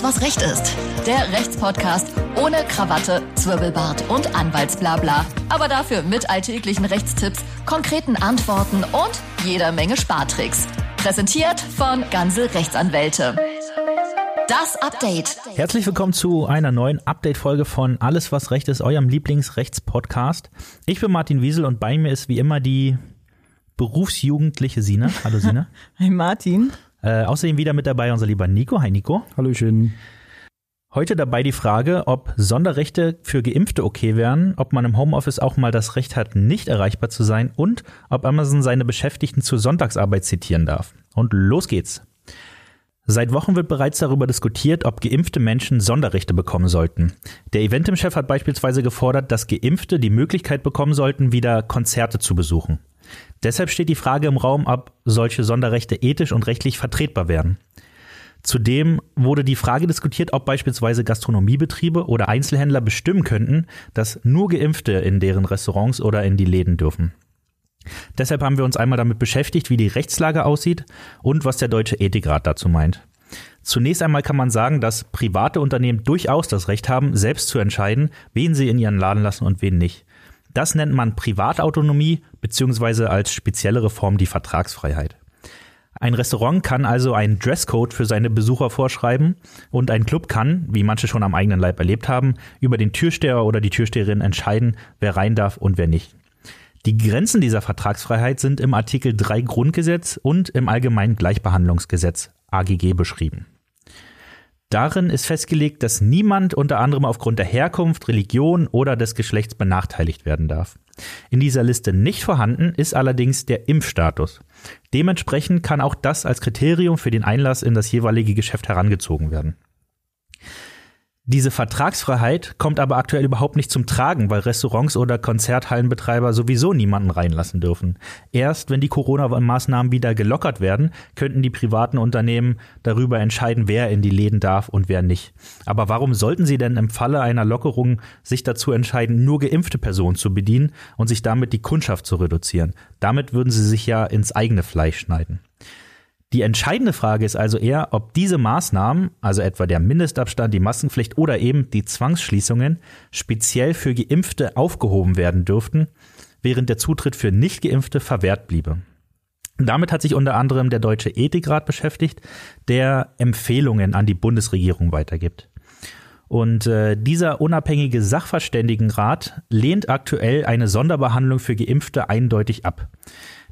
Alles, was Recht ist. Der Rechtspodcast ohne Krawatte, Zwirbelbart und Anwaltsblabla. Aber dafür mit alltäglichen Rechtstipps, konkreten Antworten und jeder Menge Spartricks. Präsentiert von Ganze Rechtsanwälte. Das Update. Herzlich willkommen zu einer neuen Update-Folge von Alles, was Recht ist, eurem Lieblingsrechtspodcast. Ich bin Martin Wiesel und bei mir ist wie immer die berufsjugendliche Sina. Hallo Sina. Hi Martin. Äh, außerdem wieder mit dabei unser lieber Nico. Hi Nico. Hallöchen. Heute dabei die Frage, ob Sonderrechte für Geimpfte okay wären, ob man im Homeoffice auch mal das Recht hat, nicht erreichbar zu sein und ob Amazon seine Beschäftigten zur Sonntagsarbeit zitieren darf. Und los geht's. Seit Wochen wird bereits darüber diskutiert, ob geimpfte Menschen Sonderrechte bekommen sollten. Der Eventim-Chef hat beispielsweise gefordert, dass Geimpfte die Möglichkeit bekommen sollten, wieder Konzerte zu besuchen. Deshalb steht die Frage im Raum, ob solche Sonderrechte ethisch und rechtlich vertretbar wären. Zudem wurde die Frage diskutiert, ob beispielsweise Gastronomiebetriebe oder Einzelhändler bestimmen könnten, dass nur Geimpfte in deren Restaurants oder in die Läden dürfen. Deshalb haben wir uns einmal damit beschäftigt, wie die Rechtslage aussieht und was der Deutsche Ethikrat dazu meint. Zunächst einmal kann man sagen, dass private Unternehmen durchaus das Recht haben, selbst zu entscheiden, wen sie in ihren Laden lassen und wen nicht. Das nennt man Privatautonomie beziehungsweise als speziellere Form die Vertragsfreiheit. Ein Restaurant kann also einen Dresscode für seine Besucher vorschreiben und ein Club kann, wie manche schon am eigenen Leib erlebt haben, über den Türsteher oder die Türsteherin entscheiden, wer rein darf und wer nicht. Die Grenzen dieser Vertragsfreiheit sind im Artikel 3 Grundgesetz und im Allgemeinen Gleichbehandlungsgesetz AGG beschrieben. Darin ist festgelegt, dass niemand unter anderem aufgrund der Herkunft, Religion oder des Geschlechts benachteiligt werden darf. In dieser Liste nicht vorhanden ist allerdings der Impfstatus. Dementsprechend kann auch das als Kriterium für den Einlass in das jeweilige Geschäft herangezogen werden. Diese Vertragsfreiheit kommt aber aktuell überhaupt nicht zum Tragen, weil Restaurants oder Konzerthallenbetreiber sowieso niemanden reinlassen dürfen. Erst wenn die Corona-Maßnahmen wieder gelockert werden, könnten die privaten Unternehmen darüber entscheiden, wer in die Läden darf und wer nicht. Aber warum sollten sie denn im Falle einer Lockerung sich dazu entscheiden, nur geimpfte Personen zu bedienen und sich damit die Kundschaft zu reduzieren? Damit würden sie sich ja ins eigene Fleisch schneiden. Die entscheidende Frage ist also eher, ob diese Maßnahmen, also etwa der Mindestabstand, die Maskenpflicht oder eben die Zwangsschließungen, speziell für Geimpfte aufgehoben werden dürften, während der Zutritt für Nicht-Geimpfte verwehrt bliebe. Damit hat sich unter anderem der Deutsche Ethikrat beschäftigt, der Empfehlungen an die Bundesregierung weitergibt. Und äh, dieser unabhängige Sachverständigenrat lehnt aktuell eine Sonderbehandlung für Geimpfte eindeutig ab.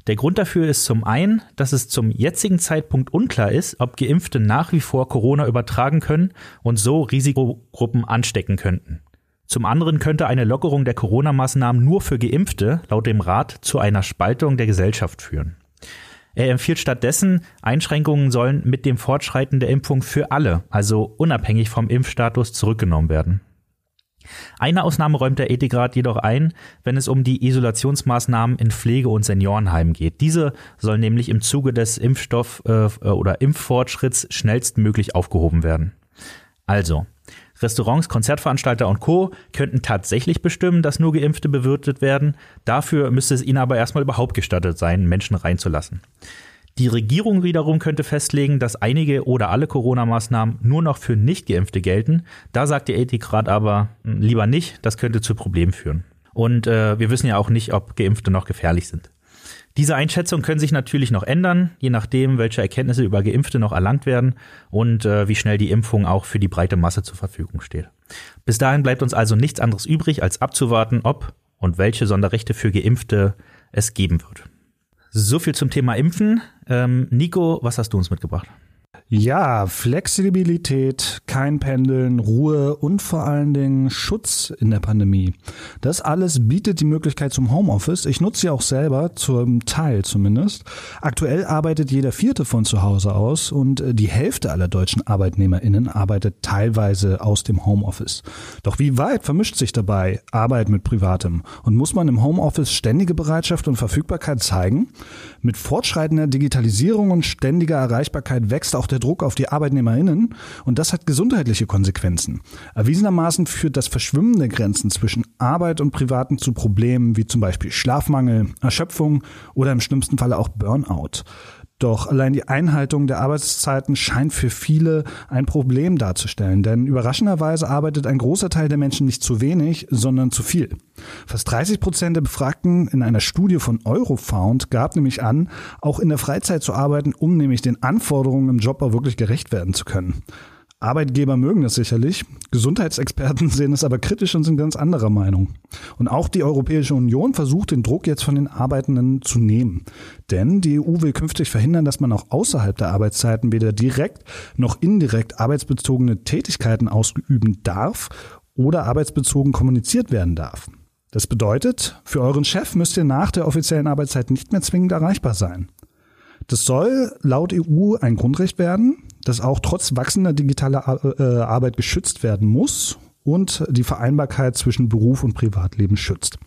Der Grund dafür ist zum einen, dass es zum jetzigen Zeitpunkt unklar ist, ob Geimpfte nach wie vor Corona übertragen können und so Risikogruppen anstecken könnten. Zum anderen könnte eine Lockerung der Corona-Maßnahmen nur für Geimpfte laut dem Rat zu einer Spaltung der Gesellschaft führen. Er empfiehlt stattdessen, Einschränkungen sollen mit dem Fortschreiten der Impfung für alle, also unabhängig vom Impfstatus, zurückgenommen werden. Eine Ausnahme räumt der Ethikrat jedoch ein, wenn es um die Isolationsmaßnahmen in Pflege- und Seniorenheimen geht. Diese sollen nämlich im Zuge des Impfstoff- äh, oder Impffortschritts schnellstmöglich aufgehoben werden. Also, Restaurants, Konzertveranstalter und Co. könnten tatsächlich bestimmen, dass nur Geimpfte bewirtet werden. Dafür müsste es ihnen aber erstmal überhaupt gestattet sein, Menschen reinzulassen. Die Regierung wiederum könnte festlegen, dass einige oder alle Corona-Maßnahmen nur noch für Nicht-Geimpfte gelten. Da sagt der Ethikrat aber hm, lieber nicht, das könnte zu Problemen führen. Und äh, wir wissen ja auch nicht, ob Geimpfte noch gefährlich sind. Diese Einschätzungen können sich natürlich noch ändern, je nachdem, welche Erkenntnisse über Geimpfte noch erlangt werden und äh, wie schnell die Impfung auch für die breite Masse zur Verfügung steht. Bis dahin bleibt uns also nichts anderes übrig, als abzuwarten, ob und welche Sonderrechte für Geimpfte es geben wird. So viel zum Thema Impfen. Ähm, Nico, was hast du uns mitgebracht? Ja, Flexibilität, kein Pendeln, Ruhe und vor allen Dingen Schutz in der Pandemie. Das alles bietet die Möglichkeit zum Homeoffice. Ich nutze sie auch selber, zum Teil zumindest. Aktuell arbeitet jeder Vierte von zu Hause aus und die Hälfte aller deutschen ArbeitnehmerInnen arbeitet teilweise aus dem Homeoffice. Doch wie weit vermischt sich dabei Arbeit mit Privatem? Und muss man im Homeoffice ständige Bereitschaft und Verfügbarkeit zeigen? Mit fortschreitender Digitalisierung und ständiger Erreichbarkeit wächst auch der Druck auf die ArbeitnehmerInnen und das hat gesundheitliche Konsequenzen. Erwiesenermaßen führt das Verschwimmen der Grenzen zwischen Arbeit und Privaten zu Problemen wie zum Beispiel Schlafmangel, Erschöpfung oder im schlimmsten Falle auch Burnout. Doch allein die Einhaltung der Arbeitszeiten scheint für viele ein Problem darzustellen, denn überraschenderweise arbeitet ein großer Teil der Menschen nicht zu wenig, sondern zu viel. Fast 30 Prozent der Befragten in einer Studie von Eurofound gab nämlich an, auch in der Freizeit zu arbeiten, um nämlich den Anforderungen im Job auch wirklich gerecht werden zu können. Arbeitgeber mögen das sicherlich, Gesundheitsexperten sehen es aber kritisch und sind ganz anderer Meinung. Und auch die Europäische Union versucht den Druck jetzt von den Arbeitenden zu nehmen. Denn die EU will künftig verhindern, dass man auch außerhalb der Arbeitszeiten weder direkt noch indirekt arbeitsbezogene Tätigkeiten ausüben darf oder arbeitsbezogen kommuniziert werden darf. Das bedeutet, für euren Chef müsst ihr nach der offiziellen Arbeitszeit nicht mehr zwingend erreichbar sein. Das soll laut EU ein Grundrecht werden, das auch trotz wachsender digitaler äh, Arbeit geschützt werden muss und die Vereinbarkeit zwischen Beruf und Privatleben schützt.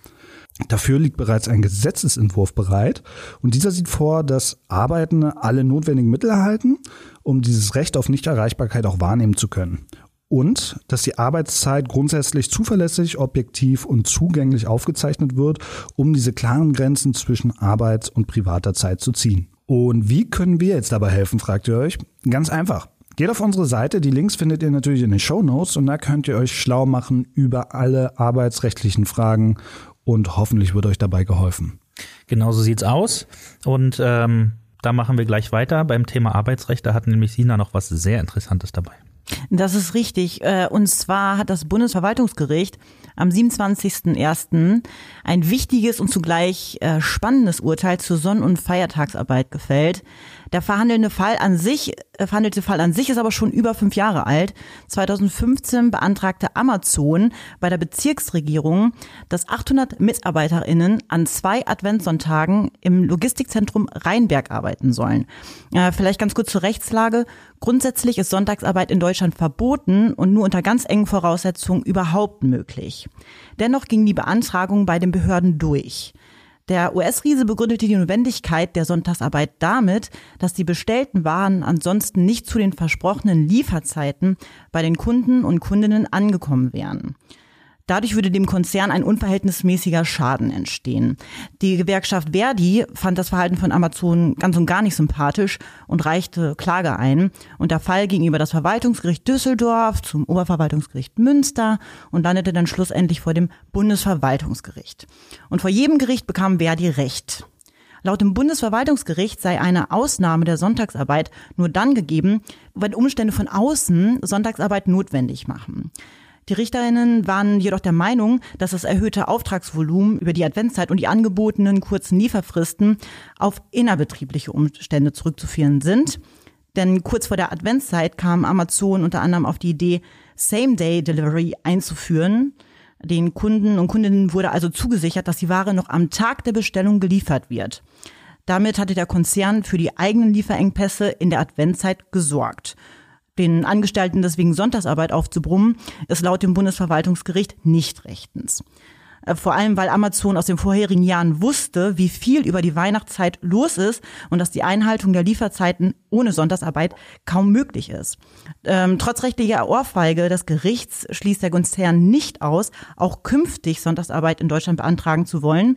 Dafür liegt bereits ein Gesetzesentwurf bereit und dieser sieht vor, dass Arbeitende alle notwendigen Mittel erhalten, um dieses Recht auf Nichterreichbarkeit auch wahrnehmen zu können. Und dass die Arbeitszeit grundsätzlich zuverlässig, objektiv und zugänglich aufgezeichnet wird, um diese klaren Grenzen zwischen Arbeits- und privater Zeit zu ziehen. Und wie können wir jetzt dabei helfen, fragt ihr euch? Ganz einfach. Geht auf unsere Seite, die Links findet ihr natürlich in den Show Notes und da könnt ihr euch schlau machen über alle arbeitsrechtlichen Fragen und hoffentlich wird euch dabei geholfen. Genau so sieht's aus. Und ähm, da machen wir gleich weiter beim Thema Arbeitsrecht. Da hat nämlich Sina noch was sehr Interessantes dabei. Das ist richtig. Äh, und zwar hat das Bundesverwaltungsgericht am 27.01. ein wichtiges und zugleich äh, spannendes Urteil zur Sonn- und Feiertagsarbeit gefällt. Der verhandelnde Fall an sich, verhandelte Fall an sich ist aber schon über fünf Jahre alt. 2015 beantragte Amazon bei der Bezirksregierung, dass 800 MitarbeiterInnen an zwei Adventssonntagen im Logistikzentrum Rheinberg arbeiten sollen. Äh, vielleicht ganz kurz zur Rechtslage. Grundsätzlich ist Sonntagsarbeit in Deutschland verboten und nur unter ganz engen Voraussetzungen überhaupt möglich. Dennoch ging die Beantragung bei den Behörden durch. Der US-Riese begründete die Notwendigkeit der Sonntagsarbeit damit, dass die bestellten Waren ansonsten nicht zu den versprochenen Lieferzeiten bei den Kunden und Kundinnen angekommen wären. Dadurch würde dem Konzern ein unverhältnismäßiger Schaden entstehen. Die Gewerkschaft Verdi fand das Verhalten von Amazon ganz und gar nicht sympathisch und reichte Klage ein. Und der Fall ging über das Verwaltungsgericht Düsseldorf zum Oberverwaltungsgericht Münster und landete dann schlussendlich vor dem Bundesverwaltungsgericht. Und vor jedem Gericht bekam Verdi Recht. Laut dem Bundesverwaltungsgericht sei eine Ausnahme der Sonntagsarbeit nur dann gegeben, wenn Umstände von außen Sonntagsarbeit notwendig machen. Die Richterinnen waren jedoch der Meinung, dass das erhöhte Auftragsvolumen über die Adventszeit und die angebotenen kurzen Lieferfristen auf innerbetriebliche Umstände zurückzuführen sind. Denn kurz vor der Adventszeit kam Amazon unter anderem auf die Idee, Same-Day-Delivery einzuführen. Den Kunden und Kundinnen wurde also zugesichert, dass die Ware noch am Tag der Bestellung geliefert wird. Damit hatte der Konzern für die eigenen Lieferengpässe in der Adventszeit gesorgt. Den Angestellten deswegen Sonntagsarbeit aufzubrummen, ist laut dem Bundesverwaltungsgericht nicht rechtens. Äh, vor allem, weil Amazon aus den vorherigen Jahren wusste, wie viel über die Weihnachtszeit los ist und dass die Einhaltung der Lieferzeiten ohne Sonntagsarbeit kaum möglich ist. Ähm, trotz rechtlicher Ohrfeige des Gerichts schließt der Konzern nicht aus, auch künftig Sonntagsarbeit in Deutschland beantragen zu wollen.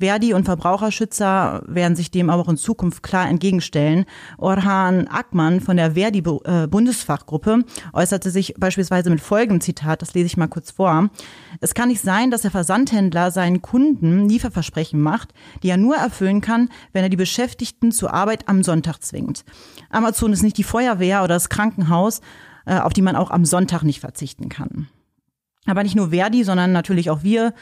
Verdi und Verbraucherschützer werden sich dem aber auch in Zukunft klar entgegenstellen. Orhan Ackmann von der Verdi äh, äußerte sich beispielsweise mit folgendem Zitat, das lese ich mal kurz vor. Es kann nicht sein, dass der Versandhändler seinen Kunden Lieferversprechen macht, die er nur erfüllen kann, wenn er die Beschäftigten zur Arbeit am Sonntag zwingt. Amazon ist nicht die Feuerwehr oder das Krankenhaus, äh, auf die man auch am Sonntag nicht verzichten kann. Aber nicht nur Verdi, sondern natürlich auch wir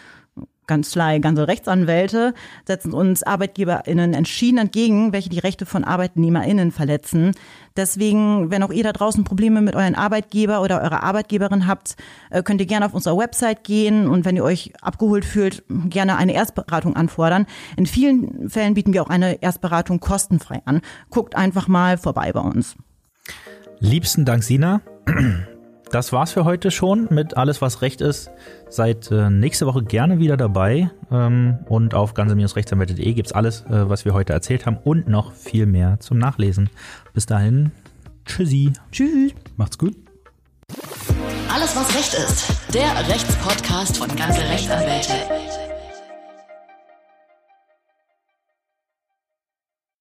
Kanzlei, ganze Rechtsanwälte setzen uns ArbeitgeberInnen entschieden entgegen, welche die Rechte von ArbeitnehmerInnen verletzen. Deswegen, wenn auch ihr da draußen Probleme mit euren Arbeitgeber oder eurer Arbeitgeberin habt, äh, könnt ihr gerne auf unserer Website gehen und wenn ihr euch abgeholt fühlt, gerne eine Erstberatung anfordern. In vielen Fällen bieten wir auch eine Erstberatung kostenfrei an. Guckt einfach mal vorbei bei uns. Liebsten Dank, Sina das war's für heute schon mit alles, was Recht ist. Seid äh, nächste Woche gerne wieder dabei. Ähm, und auf ganze-rechtsanwälte.de gibt's alles, äh, was wir heute erzählt haben und noch viel mehr zum Nachlesen. Bis dahin, tschüssi. Tschüss. Macht's gut. Alles, was Recht ist. Der Rechtspodcast von ganze Rechtsanwälte.